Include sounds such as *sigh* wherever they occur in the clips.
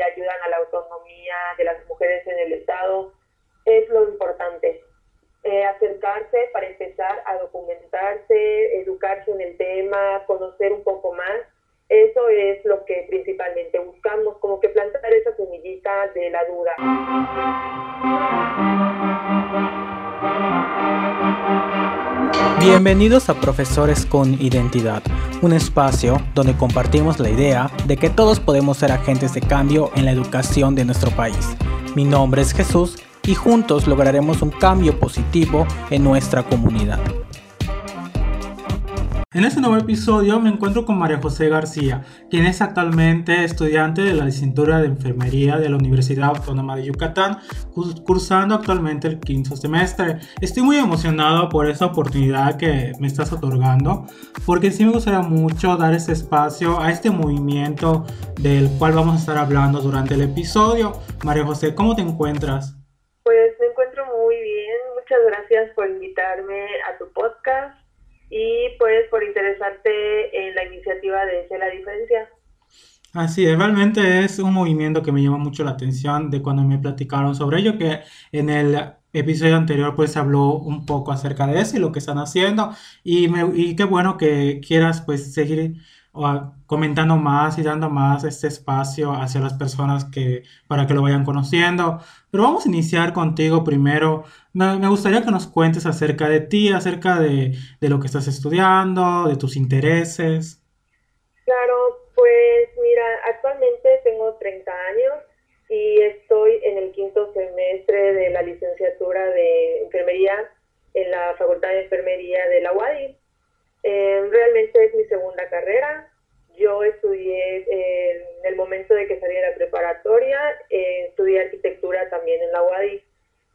ayudan a la autonomía de las mujeres en el Estado. Es lo importante. Eh, acercarse para empezar a documentarse, educarse en el tema, conocer un poco más. Eso es lo que principalmente buscamos, como que plantar esa semillita de la duda. Bienvenidos a Profesores con Identidad, un espacio donde compartimos la idea de que todos podemos ser agentes de cambio en la educación de nuestro país. Mi nombre es Jesús y juntos lograremos un cambio positivo en nuestra comunidad. En este nuevo episodio me encuentro con María José García, quien es actualmente estudiante de la licenciatura de Enfermería de la Universidad Autónoma de Yucatán, cursando actualmente el quinto semestre. Estoy muy emocionado por esta oportunidad que me estás otorgando, porque sí me gustaría mucho dar este espacio a este movimiento del cual vamos a estar hablando durante el episodio. María José, ¿cómo te encuentras? Pues me encuentro muy bien. Muchas gracias por invitarme a tu podcast y pues por interesarte en la iniciativa de Hacer la Diferencia. Así es, realmente es un movimiento que me llama mucho la atención de cuando me platicaron sobre ello, que en el episodio anterior pues habló un poco acerca de eso y lo que están haciendo y, me, y qué bueno que quieras pues seguir comentando más y dando más este espacio hacia las personas que para que lo vayan conociendo. Pero vamos a iniciar contigo primero. Me, gustaría que nos cuentes acerca de ti, acerca de, de, lo que estás estudiando, de tus intereses. Claro, pues mira, actualmente tengo 30 años y estoy en el quinto semestre de la licenciatura de enfermería en la Facultad de Enfermería de la UADI. Eh, realmente es mi segunda carrera. Yo estudié en el momento de que salí de la preparatoria, eh, estudié arquitectura también en la UADI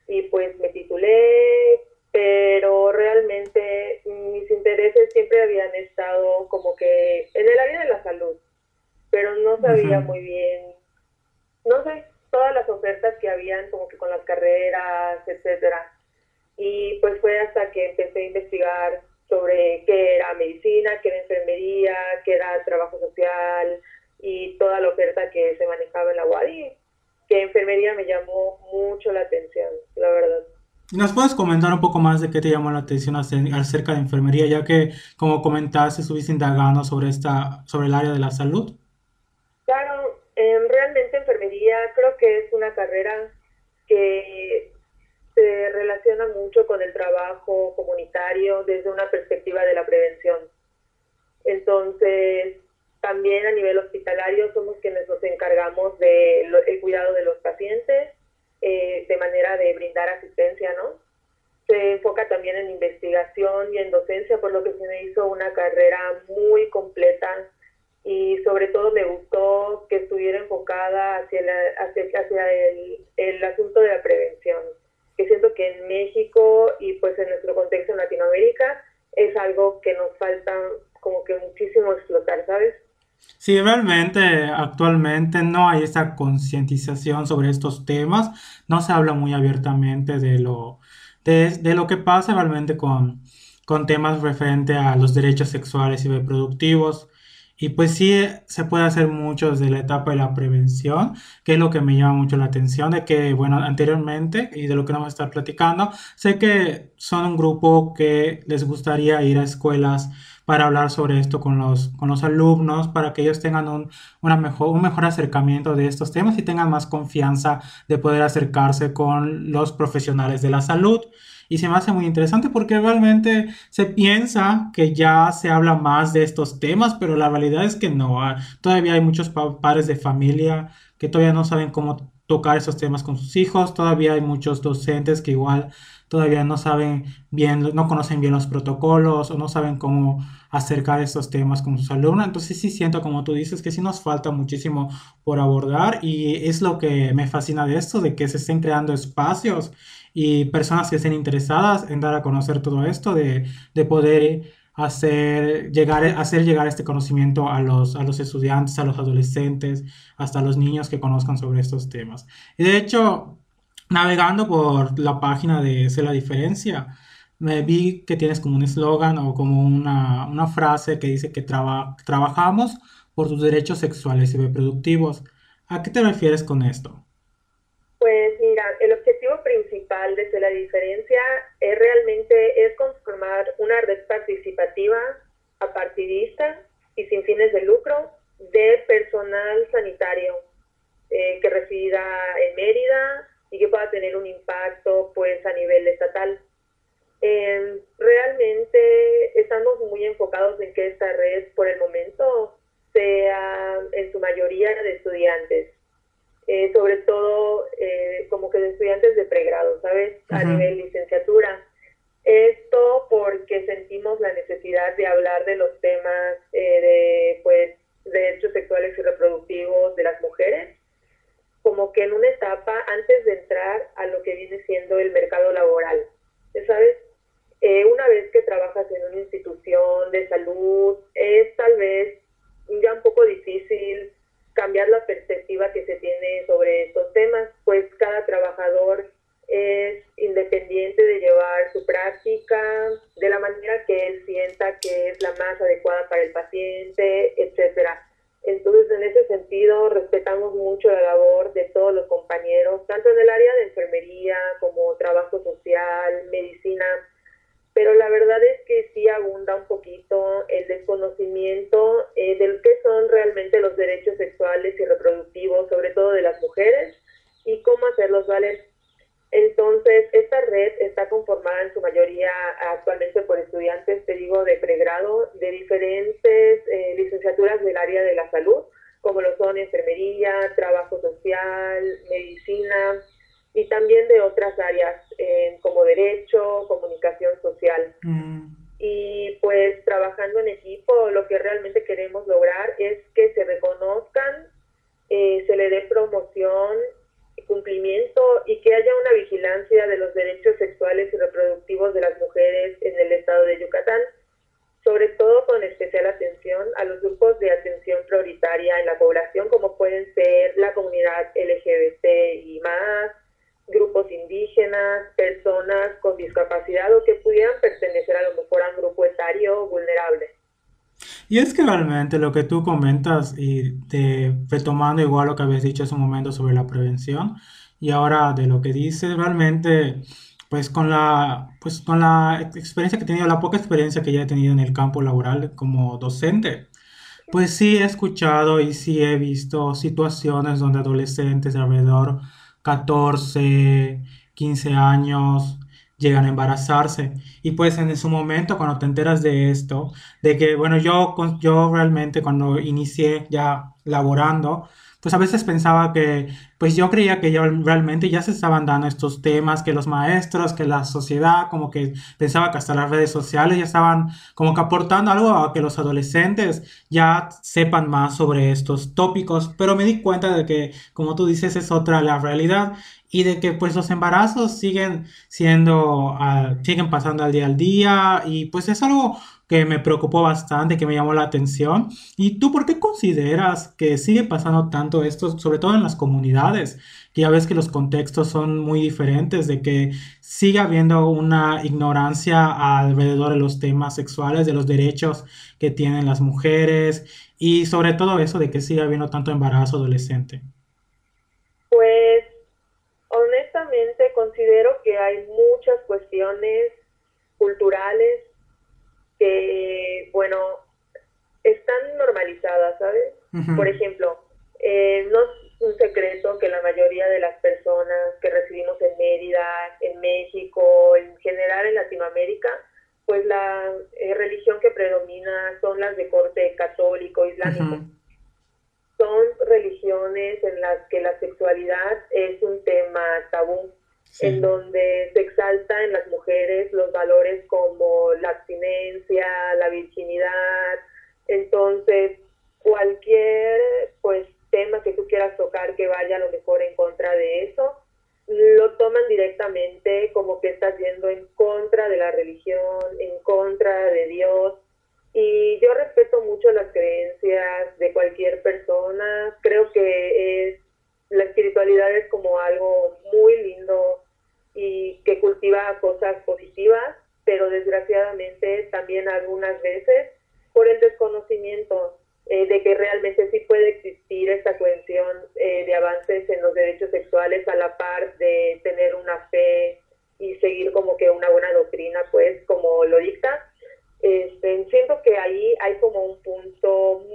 y pues me titulé, pero realmente mis intereses siempre habían estado como que en el área de la salud, pero no sabía muy bien, no sé, todas las ofertas que habían como que con las carreras, etcétera. Y pues fue hasta que empecé a investigar sobre qué era medicina, qué era enfermería, qué era trabajo social y toda la oferta que se manejaba en la UADI, que enfermería me llamó mucho la atención, la verdad. ¿Nos puedes comentar un poco más de qué te llamó la atención acerca de enfermería, ya que, como comentaste, estuviste indagando sobre, esta, sobre el área de la salud? Claro, realmente enfermería creo que es una carrera que se relaciona mucho con el trabajo comunitario desde una perspectiva de la prevención. Entonces, también a nivel hospitalario somos quienes nos encargamos del el cuidado de los pacientes eh, de manera de brindar asistencia, ¿no? Se enfoca también en investigación y en docencia, por lo que se me hizo una carrera muy completa y sobre todo me gustó que estuviera enfocada hacia, hacia, hacia el, el asunto de la prevención que siento que en México y pues en nuestro contexto en Latinoamérica es algo que nos falta como que muchísimo explotar, ¿sabes? Sí, realmente actualmente no hay esa concientización sobre estos temas, no se habla muy abiertamente de lo, de, de lo que pasa realmente con, con temas referentes a los derechos sexuales y reproductivos. Y pues sí se puede hacer mucho desde la etapa de la prevención, que es lo que me llama mucho la atención, de que, bueno, anteriormente, y de lo que a estar platicando, sé que son un grupo que les gustaría ir a escuelas para hablar sobre esto con los, con los alumnos, para que ellos tengan un, una mejor, un mejor acercamiento de estos temas y tengan más confianza de poder acercarse con los profesionales de la salud y se me hace muy interesante porque realmente se piensa que ya se habla más de estos temas, pero la realidad es que no. Ah, todavía hay muchos padres de familia que todavía no saben cómo tocar esos temas con sus hijos, todavía hay muchos docentes que igual todavía no saben bien, no conocen bien los protocolos o no saben cómo acercar estos temas con sus alumnos. Entonces sí siento, como tú dices, que sí nos falta muchísimo por abordar y es lo que me fascina de esto, de que se estén creando espacios y personas que estén interesadas en dar a conocer todo esto, de, de poder hacer llegar, hacer llegar este conocimiento a los, a los estudiantes, a los adolescentes, hasta a los niños que conozcan sobre estos temas. Y de hecho, navegando por la página de Sé la Diferencia, me vi que tienes como un eslogan o como una, una, frase que dice que trabajamos por tus derechos sexuales y reproductivos. ¿A qué te refieres con esto? Pues el objetivo principal de la diferencia es realmente es conformar una red participativa, apartidista y sin fines de lucro de personal sanitario eh, que resida en Mérida y que pueda tener un impacto pues a nivel estatal. Em, realmente estamos muy enfocados en que esta red por el momento sea en su mayoría de estudiantes eh, sobre todo eh, como que de estudiantes de pregrado, ¿sabes? A nivel licenciatura. Esto porque sentimos la necesidad de hablar de los temas eh, de, pues, derechos sexuales y reproductivos de las mujeres, como que en una etapa antes de entrar a lo que viene siendo el mercado laboral, ¿sabes? una vez que trabajas en una institución de salud, es tal vez ya un poco difícil cambiar la perspectiva que se tiene sobre estos temas, pues cada trabajador es independiente de llevar su práctica de la manera que él sienta que es la más adecuada para el paciente, etcétera. Entonces, en ese sentido, respetamos mucho la labor de todos los compañeros, tanto en el área de enfermería como trabajo social, medicina, pero la verdad es abunda un poquito el desconocimiento eh, de qué son realmente los derechos sexuales y reproductivos, sobre todo de las mujeres, y cómo hacerlos valer. Entonces, esta red está conformada en su mayoría actualmente por estudiantes, te digo, de pregrado, de diferentes eh, licenciaturas del área de la salud, como lo son enfermería, trabajo social, medicina, y también de otras áreas eh, como derecho, comunicación social. Mm. Y pues trabajando en equipo, lo que realmente queremos lograr es que se reconozcan, eh, se le dé promoción, cumplimiento y que haya una vigilancia de los derechos sexuales y reproductivos de las mujeres en el estado de Yucatán, sobre todo con especial atención a los grupos de atención prioritaria en la población, como pueden ser la comunidad LGBT y más, grupos indígenas, personas con discapacidad o que pudieran pertenecer a lo mejor a un grupo etario vulnerable. Y es que realmente lo que tú comentas y retomando igual lo que habías dicho hace un momento sobre la prevención y ahora de lo que dices, realmente pues con la, pues con la experiencia que he tenido, la poca experiencia que ya he tenido en el campo laboral como docente, pues sí he escuchado y sí he visto situaciones donde adolescentes de alrededor 14, 15 años, llegan a embarazarse. Y pues en su momento, cuando te enteras de esto, de que, bueno, yo, yo realmente cuando inicié ya laborando, pues a veces pensaba que, pues yo creía que ya realmente ya se estaban dando estos temas, que los maestros, que la sociedad, como que pensaba que hasta las redes sociales ya estaban como que aportando algo a que los adolescentes ya sepan más sobre estos tópicos, pero me di cuenta de que, como tú dices, es otra la realidad y de que pues los embarazos siguen siendo, uh, siguen pasando al día al día y pues es algo que me preocupó bastante, que me llamó la atención. ¿Y tú por qué consideras que sigue pasando tanto esto, sobre todo en las comunidades? Que ya ves que los contextos son muy diferentes, de que sigue habiendo una ignorancia alrededor de los temas sexuales, de los derechos que tienen las mujeres y sobre todo eso de que sigue habiendo tanto embarazo adolescente. Pues honestamente considero que hay muchas cuestiones culturales que, bueno, están ¿sabes? Por ejemplo, eh, no es un secreto que la mayoría de las personas que residimos en Mérida, en México, en general en Latinoamérica, pues la eh, religión que predomina son las de corte católico, islámico. Son religiones en las que la sexualidad es un tema tabú en donde se exalta en las mujeres los valores como la abstinencia, la virginidad. Entonces, cualquier pues tema que tú quieras tocar que vaya a lo mejor en contra de eso, lo toman directamente como que estás yendo en contra de la religión, en contra de Dios. Y yo respeto mucho las creencias de cualquier persona. Creo que es la espiritualidad es como algo muy lindo, y que cultiva cosas positivas, pero desgraciadamente también algunas veces por el desconocimiento eh, de que realmente sí puede existir esta cohesión eh, de avances en los derechos sexuales a la par de tener una fe y seguir como que una buena doctrina, pues, como lo dicta. Este, siento que ahí hay como un punto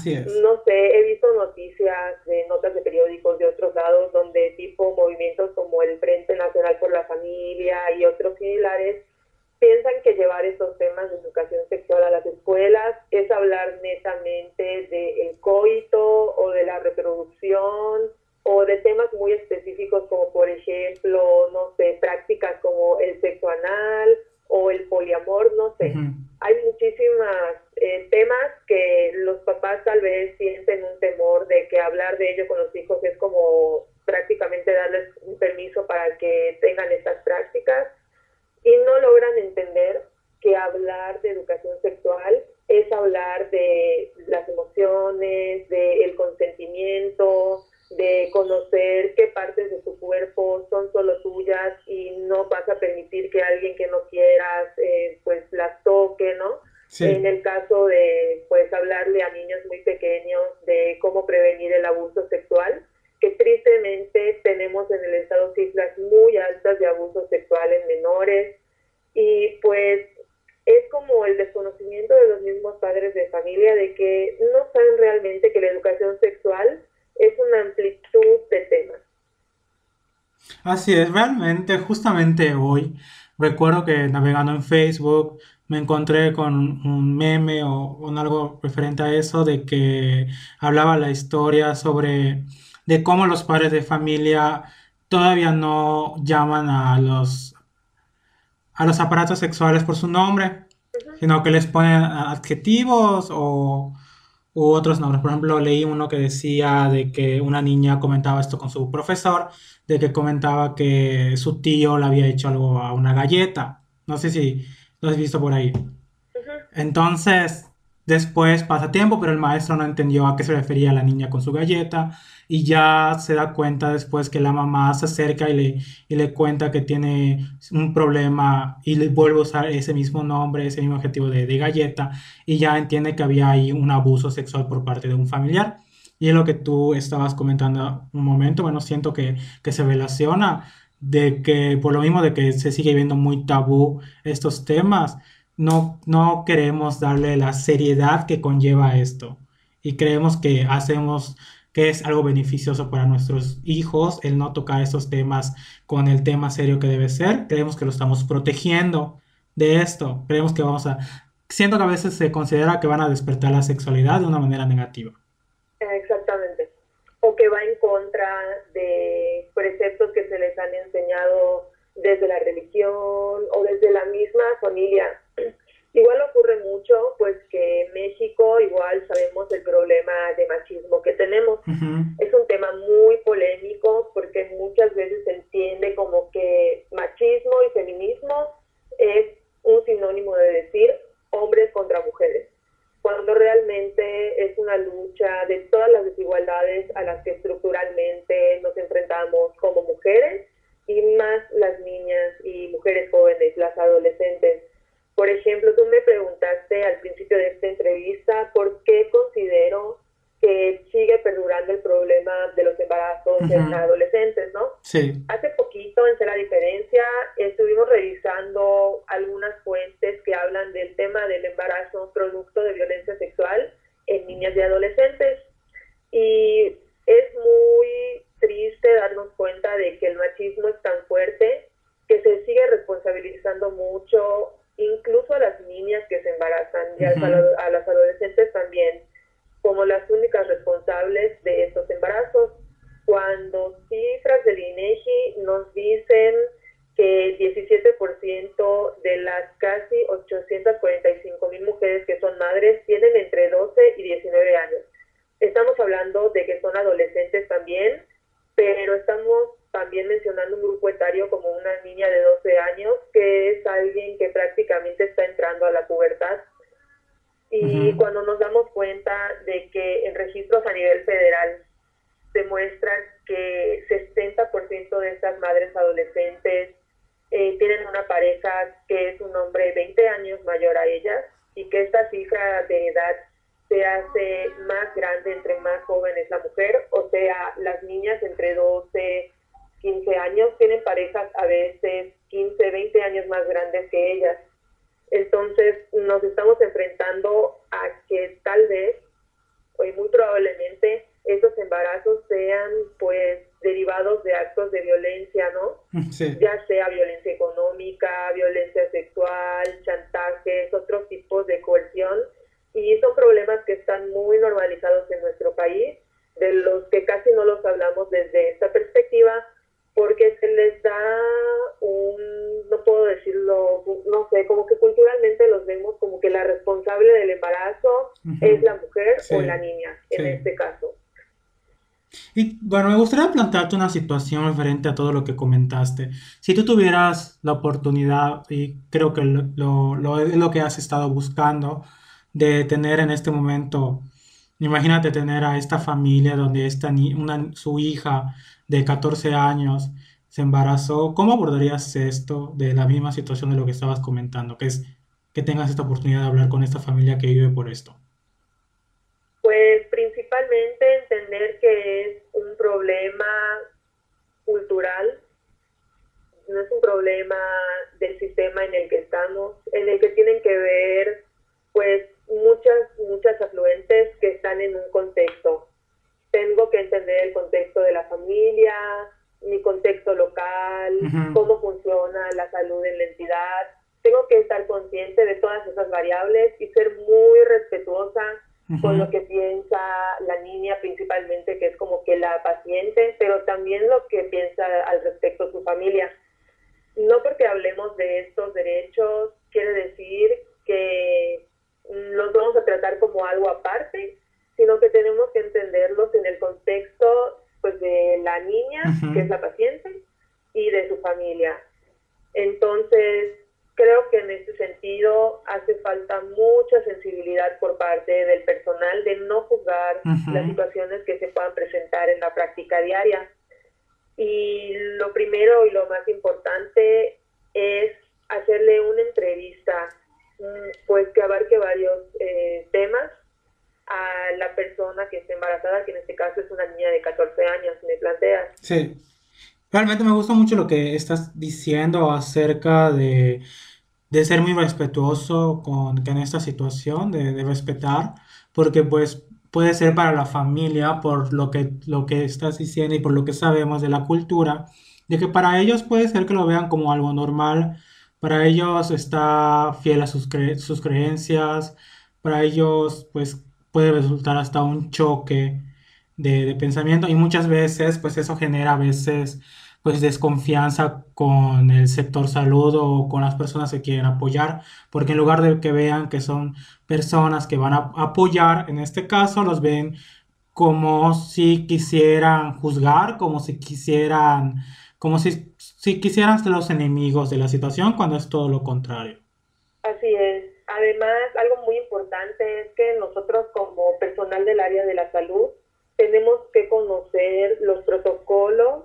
así. No sé, he visto noticias de notas de periódicos de otros lados donde tipo movimientos como el Frente Nacional por la Familia y otros similares piensan que llevar estos temas de educación sexual a las escuelas es hablar netamente del coito o de la reproducción o de temas muy específicos como por ejemplo, no sé, prácticas como el sexo anal o el poliamor, no sé. Hay muchísimas eh, temas que los papás tal vez sienten un temor de que hablar de ello con los hijos es como prácticamente darles un permiso para que tengan estas prácticas y no logran entender que hablar de educación sexual es hablar de las emociones, del consentimiento, de conocer qué partes de tu cuerpo son solo tuyas y no vas a permitir que alguien que no quieras eh, pues las toque, ¿no? En el caso de pues hablarle a niños muy pequeños de cómo prevenir el abuso sexual, que tristemente tenemos en el estado cifras muy altas de abuso sexual en menores y pues es como el desconocimiento de los mismos padres de familia de que no saben realmente que la educación sexual es una amplitud de temas. Así es, realmente, justamente hoy recuerdo que navegando en Facebook me encontré con un meme o, o, algo referente a eso de que hablaba la historia sobre de cómo los padres de familia todavía no llaman a los a los aparatos sexuales por su nombre, sino que les ponen adjetivos o u otros nombres. Por ejemplo, leí uno que decía de que una niña comentaba esto con su profesor, de que comentaba que su tío le había hecho algo a una galleta. No sé si lo has visto por ahí. Entonces, después pasa tiempo, pero el maestro no entendió a qué se refería la niña con su galleta y ya se da cuenta después que la mamá se acerca y le, y le cuenta que tiene un problema y le vuelve a usar ese mismo nombre, ese mismo objetivo de, de galleta y ya entiende que había ahí un abuso sexual por parte de un familiar. Y es lo que tú estabas comentando un momento, bueno, siento que, que se relaciona de que por lo mismo de que se sigue viendo muy tabú estos temas, no, no queremos darle la seriedad que conlleva esto y creemos que hacemos que es algo beneficioso para nuestros hijos el no tocar estos temas con el tema serio que debe ser. Creemos que lo estamos protegiendo de esto. Creemos que vamos a... Siento que a veces se considera que van a despertar la sexualidad de una manera negativa. Exactamente. O que va en contra de preceptos que se les han enseñado desde la religión o desde la misma familia Igual ocurre mucho, pues que en México igual sabemos el problema de machismo que tenemos. Es un tema muy polémico porque muchas veces se entiende como que machismo y feminismo es un sinónimo de decir hombres contra mujeres, cuando realmente es una lucha de todas las desigualdades a las que estructuralmente nos enfrentamos como mujeres y más las niñas y mujeres jóvenes, las adolescentes por ejemplo, tú me preguntaste al principio de esta entrevista por qué considero que sigue perdurando el problema de los embarazos en adolescentes, ¿no? Sí poquito, en la diferencia, estuvimos revisando algunas fuentes que hablan del tema del embarazo producto de violencia sexual en niñas y adolescentes. Y es muy triste darnos cuenta de que el machismo es tan fuerte que se sigue responsabilizando mucho incluso a las niñas que se embarazan y a, las adolescentes también como las únicas responsables de estos embarazos. Cuando cifras del INEGI nos dicen que 17% de las casi 845 mil mujeres que son madres tienen entre 12 y 19 años. Estamos hablando de que son adolescentes también, pero estamos también mencionando un grupo etario como una niña de 12 años, que es alguien que prácticamente está entrando a la pubertad. Y cuando nos damos cuenta de que en registros a nivel federal demuestran que 60% de estas madres adolescentes eh, tienen una pareja que es un hombre 20 años mayor a ellas y que esta de edad se hace más grande entre más joven es la mujer, o sea, las niñas entre 12, 15 años tienen parejas a veces 15, 20 años más grandes que ellas. Entonces nos estamos enfrentando a que tal vez, o muy probablemente, esos embarazos sean pues derivados de actos de violencia, ¿no? *laughs* Ya sea violencia económica, violencia sexual, chantajes, otros tipos de coerción. Y son problemas que están muy normalizados en nuestro país, de los que casi no los hablamos desde esta perspectiva, porque se les da un, no puedo decirlo, no sé, como que culturalmente los vemos como que la responsable del embarazo es la mujer o la niña, en este caso. Y bueno, me gustaría plantearte una situación referente a todo lo que comentaste. Si tú tuvieras la oportunidad, y creo que lo, lo, es lo que has estado buscando, de tener en este momento, imagínate tener a esta familia donde esta una, su hija de 14 años se embarazó, ¿cómo abordarías esto de la misma situación de lo que estabas comentando, que es que tengas esta oportunidad de hablar con esta familia que vive por esto? Pues principalmente entender que es un problema cultural, no es un problema del sistema en el que estamos, en el que tienen que ver pues muchas, muchas afluentes que están en un contexto. Tengo que entender el contexto de la familia, mi contexto local, cómo funciona la salud en la entidad. Tengo que estar consciente de todas esas variables y ser muy respetuosa con lo que piensa la niña principalmente, que es como que la paciente, pero también lo que piensa al respecto su familia. No porque hablemos de estos derechos quiere decir que los vamos a tratar como algo aparte, sino que tenemos que entenderlos en el contexto pues de la niña, que es la paciente, y de su familia. Entonces, creo que en ese sentido hace falta mucha sensibilidad por parte del personal de no juzgar las situaciones que se puedan presentar en la práctica diaria. Y lo primero y lo más importante es hacerle una entrevista, pues que abarque varios eh, temas a la persona que esté embarazada, que en este caso es una niña de 14 años, me planteas. Sí. Realmente me gusta mucho lo que estás diciendo acerca de, ser muy respetuoso con, en esta situación, de, respetar, porque pues puede ser para la familia, por lo que, lo que estás diciendo y por lo que sabemos de la cultura, de que para ellos puede ser que lo vean como algo normal, para ellos está fiel a sus, sus creencias, para ellos pues puede resultar hasta un choque de, pensamiento. Y muchas veces pues eso genera a veces pues desconfianza con el sector salud o con las personas que quieren apoyar, porque en lugar de que vean que son personas que van a apoyar, en este caso los ven como si quisieran juzgar, como si quisieran, como si, si quisieran ser los enemigos de la situación, cuando es todo lo contrario. Así es. Además, algo muy importante es que nosotros como personal del área de la salud tenemos que conocer los protocolos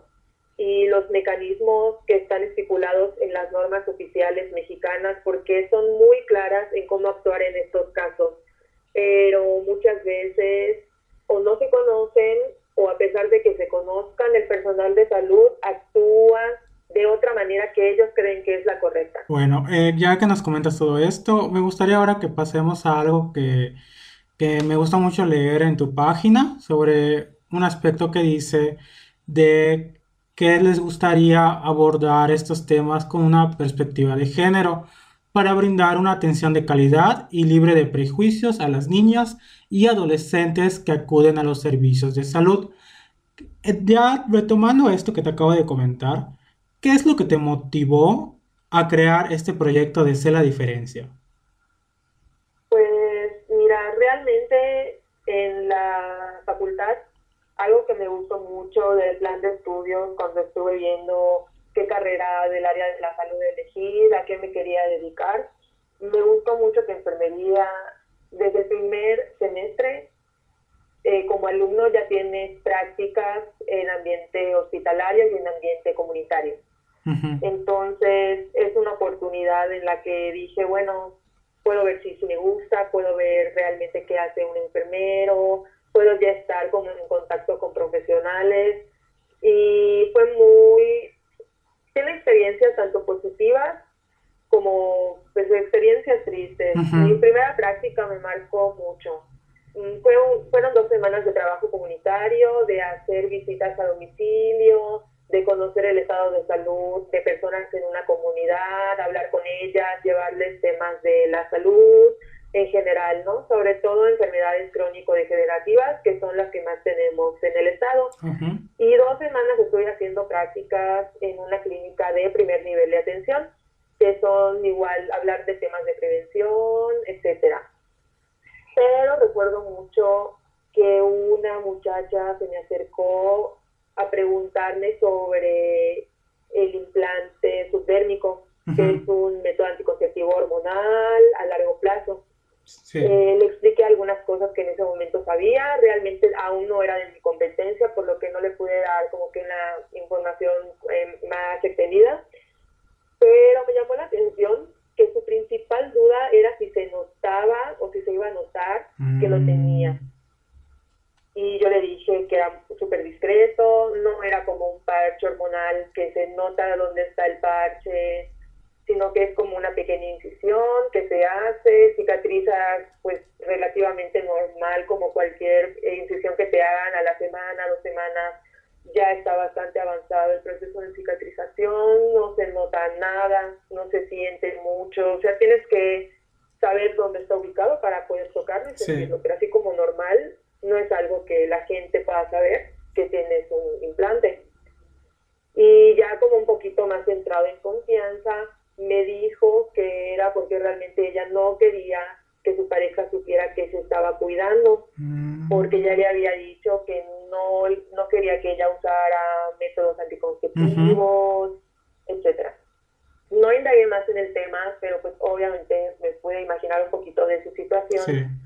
y los mecanismos que están estipulados en las normas oficiales mexicanas porque son muy claras en cómo actuar en estos casos. Pero muchas veces o no se conocen o a pesar de que se conozcan, el personal de salud actúa de otra manera que ellos creen que es la correcta. Bueno, eh, ya que nos comentas todo esto, me gustaría ahora que pasemos a algo que, que me gusta mucho leer en tu página sobre un aspecto que dice de que les gustaría abordar estos temas con una perspectiva de género para brindar una atención de calidad y libre de prejuicios a las niñas y adolescentes que acuden a los servicios de salud. Eh, ya retomando esto que te acabo de comentar, ¿Qué es lo que te motivó a crear este proyecto de Sé la Diferencia? Pues mira, realmente en la facultad, algo que me gustó mucho del plan de estudios cuando estuve viendo qué carrera del área de la salud elegir, a qué me quería dedicar, me gustó mucho que enfermería desde el primer semestre, eh, como alumno ya tienes prácticas en ambiente hospitalario y en ambiente comunitario. Entonces es una oportunidad en la que dije, bueno, puedo ver si, si me gusta, puedo ver realmente qué hace un enfermero, puedo ya estar como en contacto con profesionales y fue muy, tiene experiencias tanto positivas como pues, experiencias tristes. Mi primera práctica me marcó mucho. Fue fueron dos semanas de trabajo comunitario, de hacer visitas a domicilio, de conocer el estado de salud de personas en una comunidad, hablar con ellas, llevarles temas de la salud en general, ¿no? Sobre todo enfermedades crónico-degenerativas, que son las que más tenemos en el estado. Y dos semanas estoy haciendo prácticas en una clínica de primer nivel de atención, que son igual hablar de temas de prevención, etcétera. Pero recuerdo mucho que una muchacha se me acercó a preguntarme sobre el implante subdérmico, que es un método anticonceptivo hormonal a largo plazo. Eh, le expliqué algunas cosas que en ese momento sabía, realmente aún no era de mi competencia, por lo que no le pude dar como que una información eh, más extendida, pero me llamó la atención que su principal duda era si se notaba o si se iba a notar que lo tenía. Y yo le dije que era súper discreto, no era como un parche hormonal que se nota dónde está el parche, sino que es como una pequeña incisión que se hace, cicatriza pues relativamente normal como cualquier incisión que te hagan a la semana, dos semanas, ya está bastante avanzado el proceso de cicatrización, no se nota nada, no se siente mucho, o sea, tienes que saber dónde está ubicado para poder tocarlo y sentirlo, pero así como normal, no es algo que la gente pueda saber que tienes un implante. Y ya como un poquito más centrado en confianza, me dijo que era porque realmente ella no quería que su pareja supiera que se estaba cuidando, mm. porque ya le había dicho que no, no quería que ella usara métodos anticonceptivos, etcétera. No indagué más en el tema, pero pues obviamente me pude imaginar un poquito de su situación.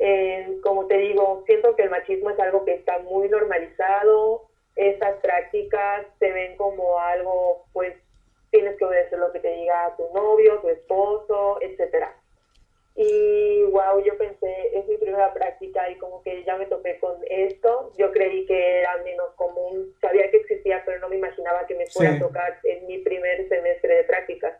Eh, como te digo, siento que el machismo es algo que está muy normalizado, estas prácticas se ven como algo, pues tienes que obedecer lo que te diga tu novio, tu esposo, etcétera. Y wow, yo pensé, es mi primera práctica y como que ya me topé con esto. Yo creí que era menos común, sabía que existía, pero no me imaginaba que me fuera a tocar en mi primer semestre de prácticas.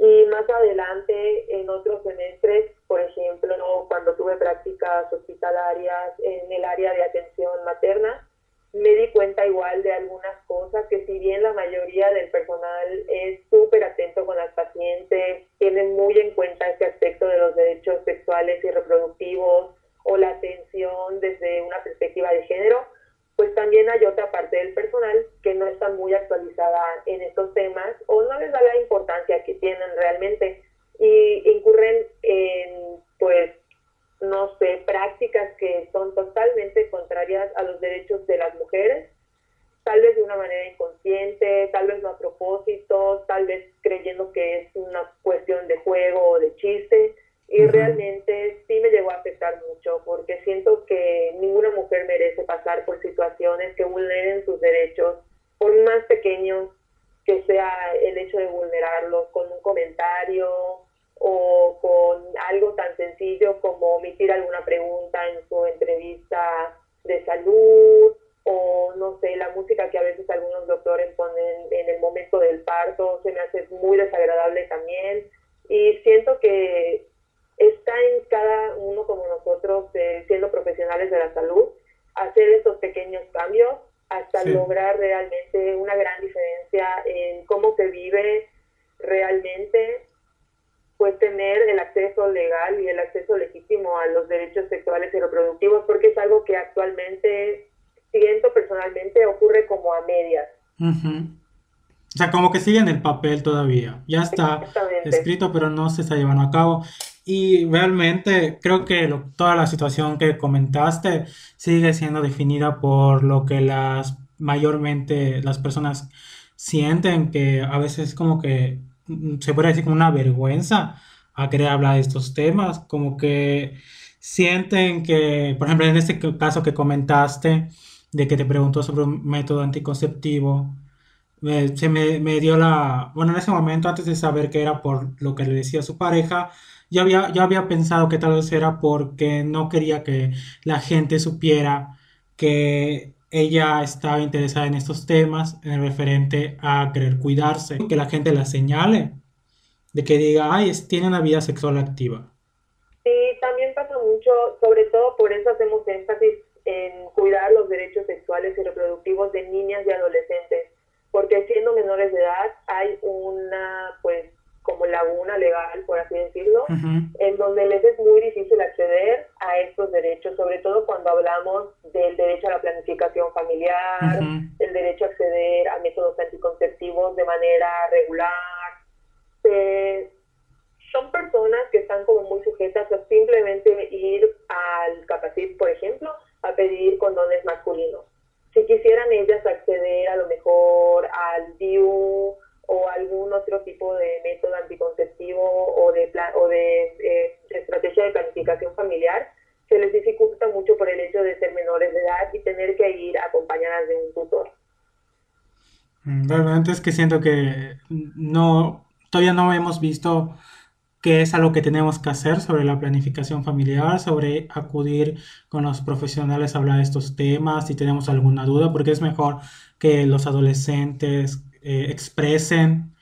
Y más adelante, en otros semestres, por ejemplo, cuando tuve prácticas hospitalarias en el área de atención materna, me di cuenta igual de algunas cosas que si bien la mayoría del personal es súper atento con las pacientes, tienen muy en cuenta este aspecto de los derechos sexuales y reproductivos o la atención desde una perspectiva de género, pues también hay otra parte del personal que no está muy actualizada en estos temas o no les da la importancia que tienen realmente y incurren en, pues, no sé, prácticas que son totalmente contrarias a los derechos de las mujeres, tal vez de una manera inconsciente, tal vez no a propósito, tal vez creyendo que es una cuestión de juego o de chiste, y realmente sí me llegó a afectar mucho porque siento que ninguna mujer merece pasar por situaciones que vulneren sus derechos, por más pequeños que sea el hecho de vulnerarlos con un comentario o con algo tan sencillo como omitir alguna pregunta en su entrevista de salud o no sé, la música que a veces algunos doctores ponen en el momento del parto se me hace muy desagradable también y siento que está en cada uno como nosotros, eh, siendo profesionales de la salud, hacer esos pequeños cambios hasta lograr realmente una gran diferencia en cómo se vive realmente, pues tener el acceso legal y el acceso legítimo a los derechos sexuales y reproductivos, porque es algo que actualmente, siento personalmente, ocurre como a medias. O sea, como que sigue en el papel todavía. Ya está escrito, pero no se está llevando a cabo. Y realmente creo que toda la situación que comentaste sigue siendo definida por lo que las mayormente las personas sienten, que a veces como que mm, se puede decir como una vergüenza a querer hablar de estos temas, como que sienten que, por ejemplo, en este caso que comentaste, de que te preguntó sobre un método anticonceptivo, se me, me, dio la, bueno, en ese momento, antes de saber que era por lo que le decía su pareja, yo había, yo había pensado que tal vez era porque no quería que la gente supiera que ella estaba interesada en estos temas en referente a querer cuidarse, que la gente la señale, de que diga, ay, tiene una vida sexual activa. Sí, también pasa mucho, sobre todo por eso hacemos énfasis en cuidar los derechos sexuales y reproductivos de niñas y adolescentes, porque siendo menores de edad hay una, pues, como laguna legal, por así decirlo, en donde les es muy difícil acceder a estos derechos, sobre todo cuando hablamos del derecho a la planificación familiar, el derecho a acceder a métodos anticonceptivos de manera regular. son personas que están como muy sujetas a simplemente ir al capacit, por ejemplo, a pedir condones masculinos. Si quisieran ellas acceder a lo mejor al DIU, o algún otro tipo de método anticonceptivo o de, plan, o de eh, estrategia de planificación familiar, se les dificulta mucho por el hecho de ser menores de edad y tener que ir acompañadas de un tutor. Mm, realmente es que siento que no, todavía no hemos visto qué es algo que tenemos que hacer sobre la planificación familiar, sobre acudir con los profesionales a hablar de estos temas si tenemos alguna duda, porque es mejor que los adolescentes eh, expresen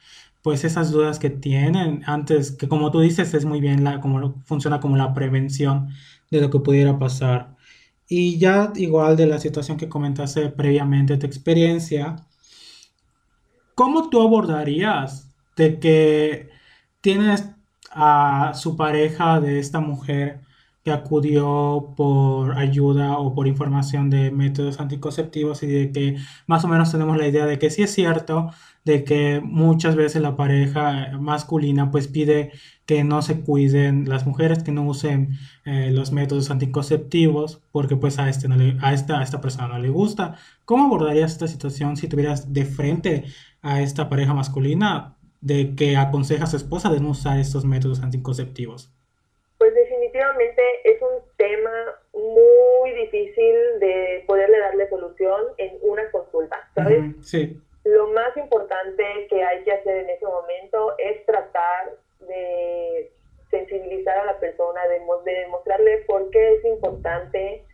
pues esas dudas que tienen antes, que como tú dices es muy bien la, como funciona como la prevención de lo que pudiera pasar. Y ya igual de la situación que comentaste previamente, tu experiencia, ¿cómo tú abordarías de que tienes a su pareja de esta mujer que acudió por ayuda o por información de métodos anticonceptivos y de que más o menos tenemos la idea de que sí es cierto, de que muchas veces la pareja masculina pues pide que no se cuiden las mujeres, que no usen eh, los métodos anticonceptivos porque pues a, este a, esta, a esta persona no le gusta. ¿Cómo abordarías esta situación si tuvieras de frente a esta pareja masculina de que aconseja a su esposa de no usar estos métodos anticonceptivos? Pues definitivamente es un tema muy difícil de poderle darle solución en una consulta, ¿sabes? sí. Lo más importante que hay que hacer en ese momento es tratar de sensibilizar a la persona, de, de demostrarle por qué es importante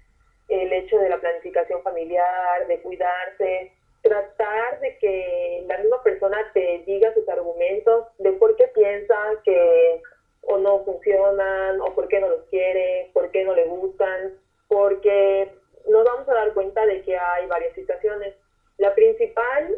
el hecho de la planificación familiar, de cuidarse, tratar de que la misma persona te diga sus argumentos de por qué piensa que o no funcionan, o por qué no los quiere, por qué no le gustan, porque nos vamos a dar cuenta de que hay varias situaciones. La principal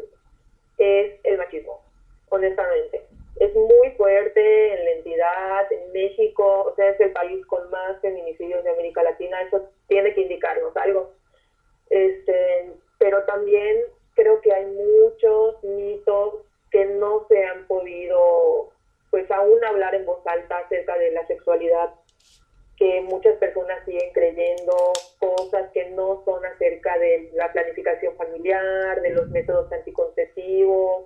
es el machismo, honestamente. Es muy fuerte en la entidad, en México, o sea, es el país con más feminicidios de América Latina, eso tiene que indicarnos algo. Este, pero también creo que hay muchos mitos que no se han podido pues aún hablar en voz alta acerca de la sexualidad, que muchas personas siguen creyendo cosas que no son acerca de la planificación familiar, de los métodos anticonceptivos,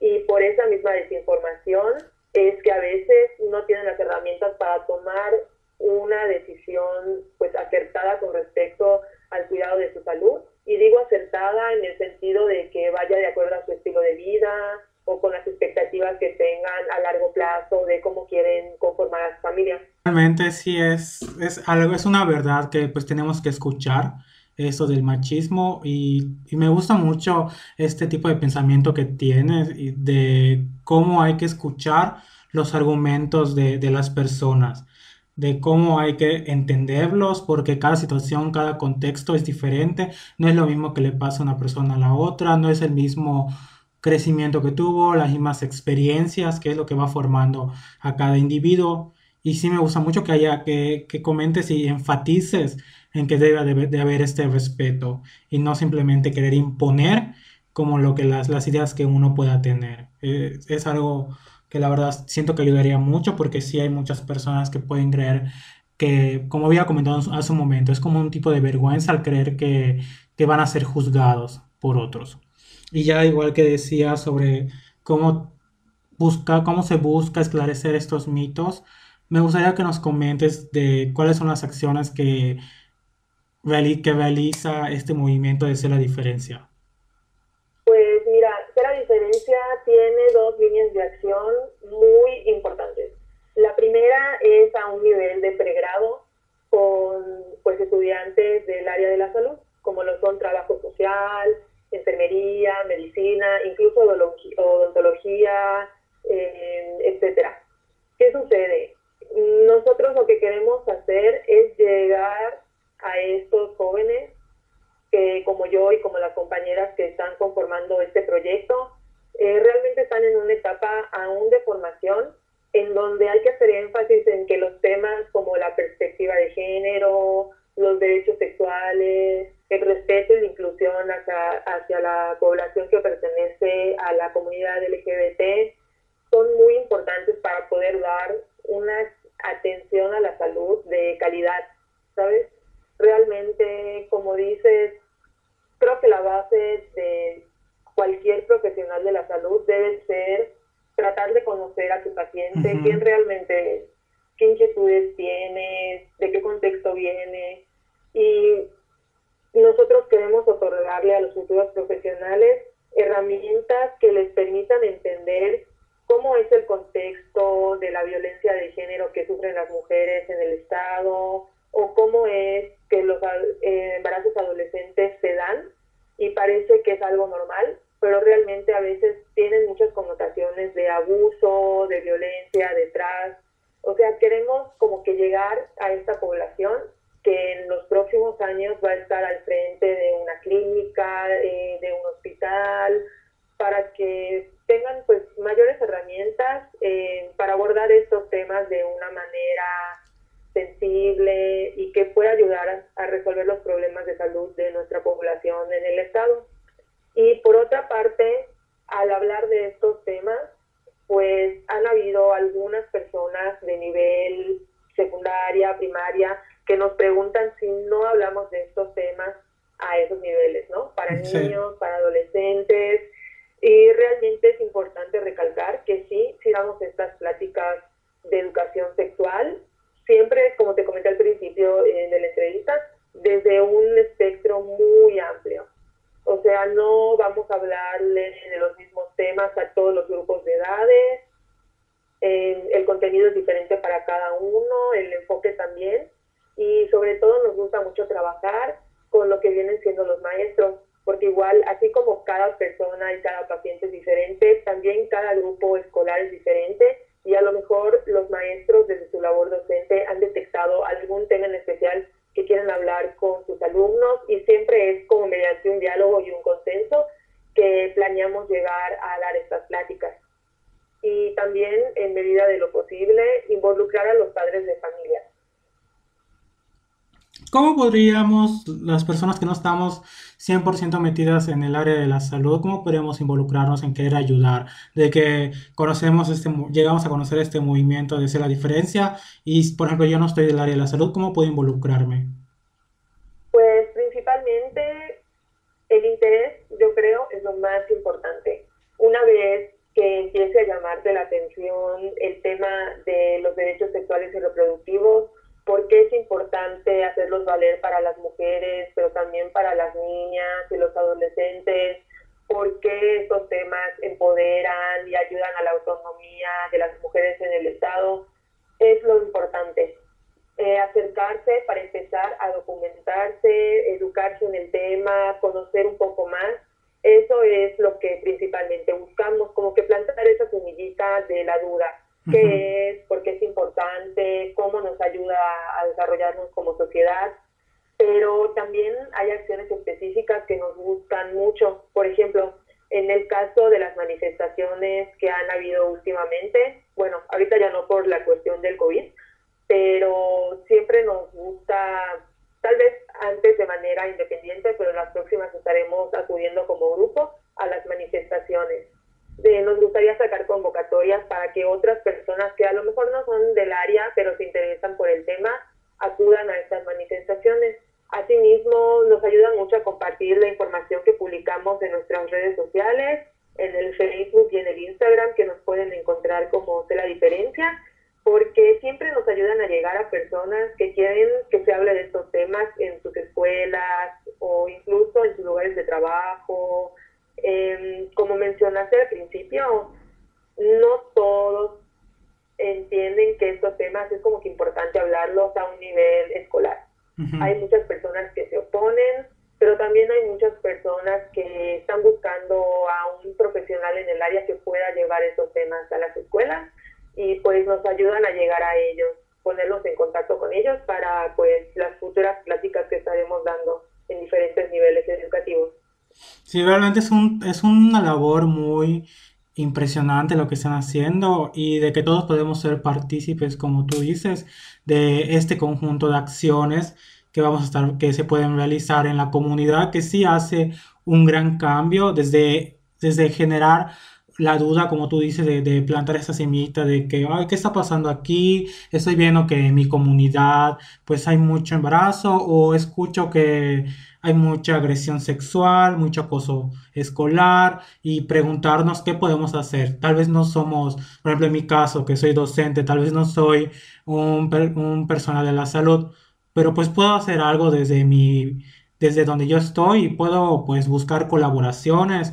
y por esa misma desinformación es que a veces no tienen las herramientas para tomar una decisión pues acertada con respecto al cuidado de su salud y digo acertada en el sentido de que vaya de acuerdo a su estilo de vida, o con las expectativas que tengan a largo plazo de cómo quieren conformar a su familia. Realmente sí es, es algo, es una verdad que pues tenemos que escuchar eso del machismo y, y, me gusta mucho este tipo de pensamiento que tienes y de cómo hay que escuchar los argumentos de, de las personas, de cómo hay que entenderlos, porque cada situación, cada contexto es diferente, no es lo mismo que le pasa a una persona a la otra, no es el mismo crecimiento que tuvo, las mismas experiencias, que es lo que va formando a cada individuo. Y sí me gusta mucho que haya que, que comentes y enfatices en que debe de, haber este respeto y no simplemente querer imponer como lo que las, las ideas que uno pueda tener. Eh, es algo que la verdad siento que ayudaría mucho porque sí hay muchas personas que pueden creer que, como había comentado hace un momento, es como un tipo de vergüenza al creer que, que van a ser juzgados por otros. Y ya igual que decía sobre cómo busca, cómo se busca esclarecer estos mitos, me gustaría que nos comentes de cuáles son las acciones que, que realiza este movimiento de Ser la Diferencia. Pues mira, Ser la Diferencia tiene dos líneas de acción muy importantes. La primera es a un nivel de pregrado con pues, estudiantes del área de la salud, como lo son trabajo social, enfermería, medicina, incluso odontología, eh, etcétera. ¿Qué sucede? Nosotros lo que queremos hacer es llegar a estos jóvenes que como yo y como las compañeras que están conformando este proyecto, eh, realmente están en una etapa aún de formación en donde hay que hacer énfasis en que los temas como la perspectiva de género, los derechos sexuales, el respeto y la inclusión hacia, hacia la población que pertenece a la comunidad LGBT son muy importantes para poder dar una atención a la salud de calidad, ¿sabes? Realmente, como dices, creo que la base de cualquier profesional de la salud debe ser tratar de conocer a tu paciente, quién realmente es, qué inquietudes tiene, de qué contexto viene. Y nosotros queremos otorgarle a los futuros profesionales herramientas que les permitan entender cómo es el contexto de la violencia de género que sufren las mujeres en el Estado o cómo es que los eh, embarazos adolescentes se dan y parece que es algo normal, pero realmente a veces tienen muchas connotaciones de abuso, de violencia detrás. O sea, queremos como que llegar a esta población que en los próximos años va a estar al frente de una clínica, eh, de un hospital, para que tengan pues mayores herramientas eh, para abordar estos temas de una manera sensible y que pueda ayudar a resolver los problemas de salud de nuestra población en el estado. Y por otra parte, al hablar de estos temas, pues han habido algunas personas de nivel secundaria, primaria, que nos preguntan si no hablamos de estos temas a esos niveles, ¿no? Para niños, para adolescentes. Y realmente es importante recalcar que sí, si damos estas pláticas de educación sexual, siempre, como te comenté al principio de la entrevista, desde un espectro muy amplio. O sea, no vamos a hablarle de los mismos temas a todos los grupos de edades. el contenido es diferente para cada uno, el enfoque también. Y sobre todo nos gusta mucho trabajar con lo que vienen siendo los maestros, porque igual, así como cada persona y cada paciente es diferente, también cada grupo escolar es diferente y a lo mejor los maestros desde su labor docente han detectado algún tema en especial que quieren hablar con sus alumnos y siempre es como mediante un diálogo y un consenso que planeamos llegar a dar estas pláticas. Y también, en medida de lo posible, involucrar a los padres de familia. ¿Cómo podríamos, las personas que no estamos 100% metidas en el área de la salud, cómo podríamos involucrarnos en querer ayudar? De que conocemos este, llegamos a conocer este movimiento de ser la diferencia y, por ejemplo, yo no estoy del área de la salud, ¿cómo puedo involucrarme? Pues principalmente el interés, yo creo, es lo más importante. Una vez que empiece a llamarte la atención el tema de los derechos sexuales y reproductivos, por qué es importante hacerlos valer para las mujeres, pero también para las niñas y los adolescentes, por qué estos temas empoderan y ayudan a la autonomía de las mujeres en el Estado, es lo importante. Eh, acercarse para empezar a documentarse, educarse en el tema, conocer un poco más. Eso es lo que principalmente buscamos, como que plantar esa semillita de la duda qué es, por qué es importante, cómo nos ayuda a desarrollarnos como sociedad, pero también hay acciones específicas que mucho. Por ejemplo, en el caso de las manifestaciones que han habido últimamente, bueno, ahorita ya no por la cuestión del COVID, pero siempre nos gusta, tal vez antes de manera independiente, pero en las próximas estaremos acudiendo como grupo a las manifestaciones nos gustaría sacar convocatorias para que otras personas que a lo mejor no son del área, pero se interesan por el tema, acudan a estas manifestaciones. Asimismo, nos ayudan mucho a compartir la información que publicamos en nuestras redes sociales, en el Facebook y en el Instagram, que nos pueden encontrar como de la diferencia, porque siempre nos ayudan a llegar a personas que quieren que se hable de estos temas en sus escuelas o incluso en sus lugares de trabajo. Em, como mencionaste al principio, no todos entienden que estos temas es como que importante hablarlos a un nivel escolar hay muchas personas que se oponen, pero también hay muchas personas que están buscando a un profesional en el área que pueda llevar esos temas a las escuelas y pues nos ayudan a llegar a ellos, ponernos en contacto con ellos para pues las futuras pláticas que estaremos dando en diferentes niveles educativos. Sí, realmente es, un, es una labor muy impresionante lo que están haciendo y de que todos podemos ser partícipes, como tú dices, de este conjunto de acciones que vamos a estar, que se pueden realizar en la comunidad, que sí hace un gran cambio desde, desde generar la duda, como tú dices, de, plantar esa semillita de que, ay, ¿qué está pasando aquí? Estoy viendo que en mi comunidad pues hay mucho embarazo o escucho que hay mucha agresión sexual, mucho acoso escolar y preguntarnos qué podemos hacer. Tal vez no somos, por ejemplo, en mi caso, que soy docente, tal vez no soy un, un personal de la salud, pero pues puedo hacer algo desde mi desde donde yo estoy puedo pues buscar colaboraciones,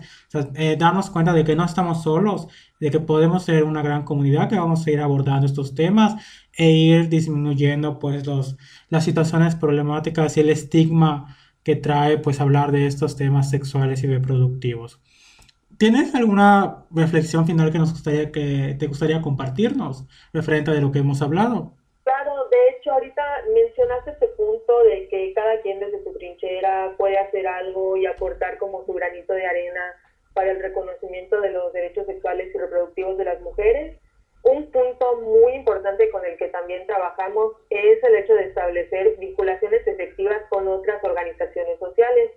eh, darnos cuenta de que no estamos solos, de que podemos ser una gran comunidad, que vamos a ir abordando estos temas e ir disminuyendo pues los, las situaciones problemáticas y el estigma que trae pues hablar de estos temas sexuales y reproductivos. ¿Tienes alguna reflexión final que nos gustaría que te gustaría compartirnos referente a de lo que hemos hablado? Claro, de hecho ahorita mencionaste este punto de que cada quien desde su trinchera puede hacer algo y aportar como su granito de arena para el reconocimiento de los derechos sexuales y reproductivos de las mujeres. Un punto muy importante con el que también trabajamos es el hecho de establecer vinculaciones efectivas con otras organizaciones sociales.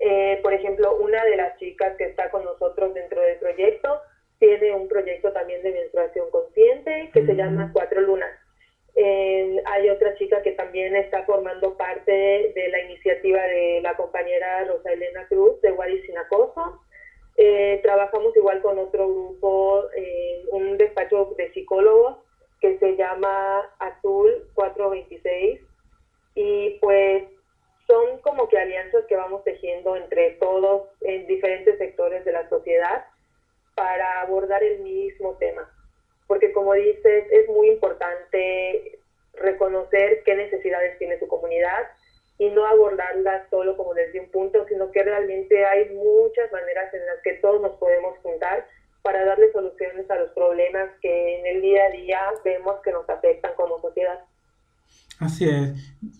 Eh, por ejemplo, una de las chicas que está con nosotros dentro del proyecto tiene un proyecto también de menstruación consciente que se llama Cuatro Lunas hay otra chica que también está formando parte de, la iniciativa de la compañera Rosa Elena Cruz de Guadis Sin Acoso. Eh, trabajamos igual con otro grupo, un despacho de psicólogos que se llama Azul 426 y pues son como que alianzas que vamos tejiendo entre todos en diferentes sectores de la sociedad para abordar el mismo tema porque como dices, es muy importante reconocer qué necesidades tiene su comunidad y no abordarlas solo como desde un punto, sino que realmente hay muchas maneras en las que todos nos podemos juntar para darle soluciones a los problemas que en el día a día vemos que nos afectan como sociedad. Así es,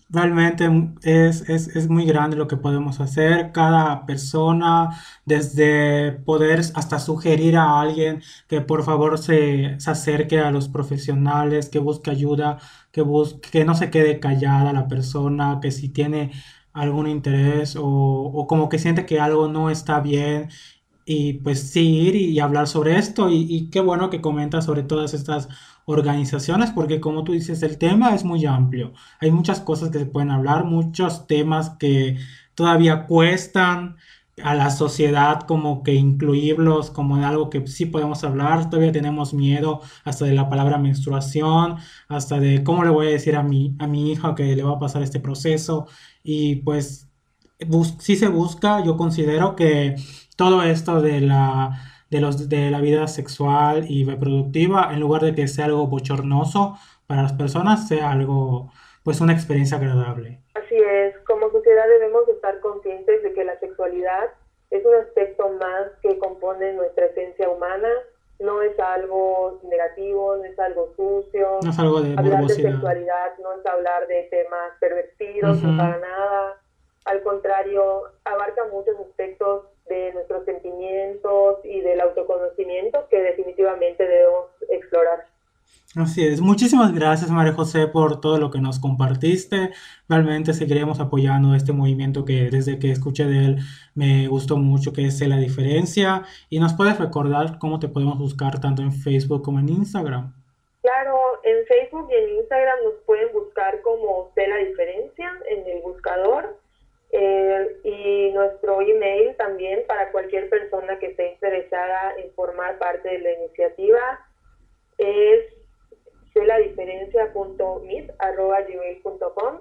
realmente es, es, es, muy grande lo que podemos hacer. Cada persona, desde poder hasta sugerir a alguien que por favor se, se acerque a los profesionales, que busque ayuda, que, busque, que no se quede callada la persona, que si tiene algún interés o, o como que siente que algo no está bien y pues sí ir y hablar sobre esto y, y qué bueno que comenta sobre todas estas organizaciones, porque como tú dices, el tema es muy amplio. Hay muchas cosas que se pueden hablar, muchos temas que todavía cuestan a la sociedad como que incluirlos como de algo que sí podemos hablar. Todavía tenemos miedo hasta de la palabra menstruación, hasta de cómo le voy a decir a mi, a mi hija que le va a pasar este proceso. Y pues si se busca, yo considero que todo esto de la de, los, de la vida sexual y reproductiva, en lugar de que sea algo bochornoso para las personas, sea algo, pues una experiencia agradable. Así es, como sociedad debemos estar conscientes de que la sexualidad es un aspecto más que compone nuestra esencia humana, no es algo negativo, no es algo sucio. No es algo de Hablar de sexualidad no es hablar de temas pervertidos, no para nada. Al contrario, abarca muchos aspectos de nuestros sentimientos y del autoconocimiento que definitivamente debemos explorar. Así es. Muchísimas gracias, María José, por todo lo que nos compartiste. Realmente seguiremos apoyando este movimiento que desde que escuché de él me gustó mucho, que es la diferencia. Y nos puedes recordar cómo te podemos buscar tanto en Facebook como en Instagram. Claro, en Facebook y en Instagram nos pueden buscar como sé la diferencia en el buscador eh, y nuestro email también para cualquier persona que esté interesada en formar parte de la iniciativa es celadiferencia.mit.gmail.com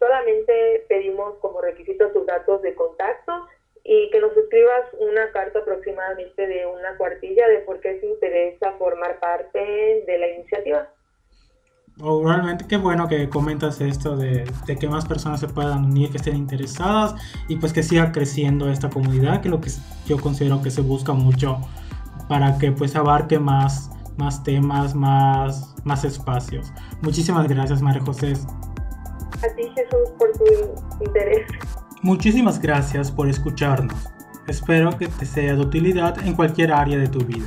solamente pedimos como requisito tus datos de contacto y que nos escribas una carta aproximadamente de una cuartilla de por qué te interesa formar parte de la iniciativa. Oh, realmente qué bueno que comentas esto de, de, que más personas se puedan unir, que estén interesadas y pues que siga creciendo esta comunidad, que lo que yo considero que se busca mucho para que pues abarque más, más temas, más, más espacios. Muchísimas gracias, María José. A ti, Jesús, por tu interés. Muchísimas gracias por escucharnos. Espero que te sea de utilidad en cualquier área de tu vida.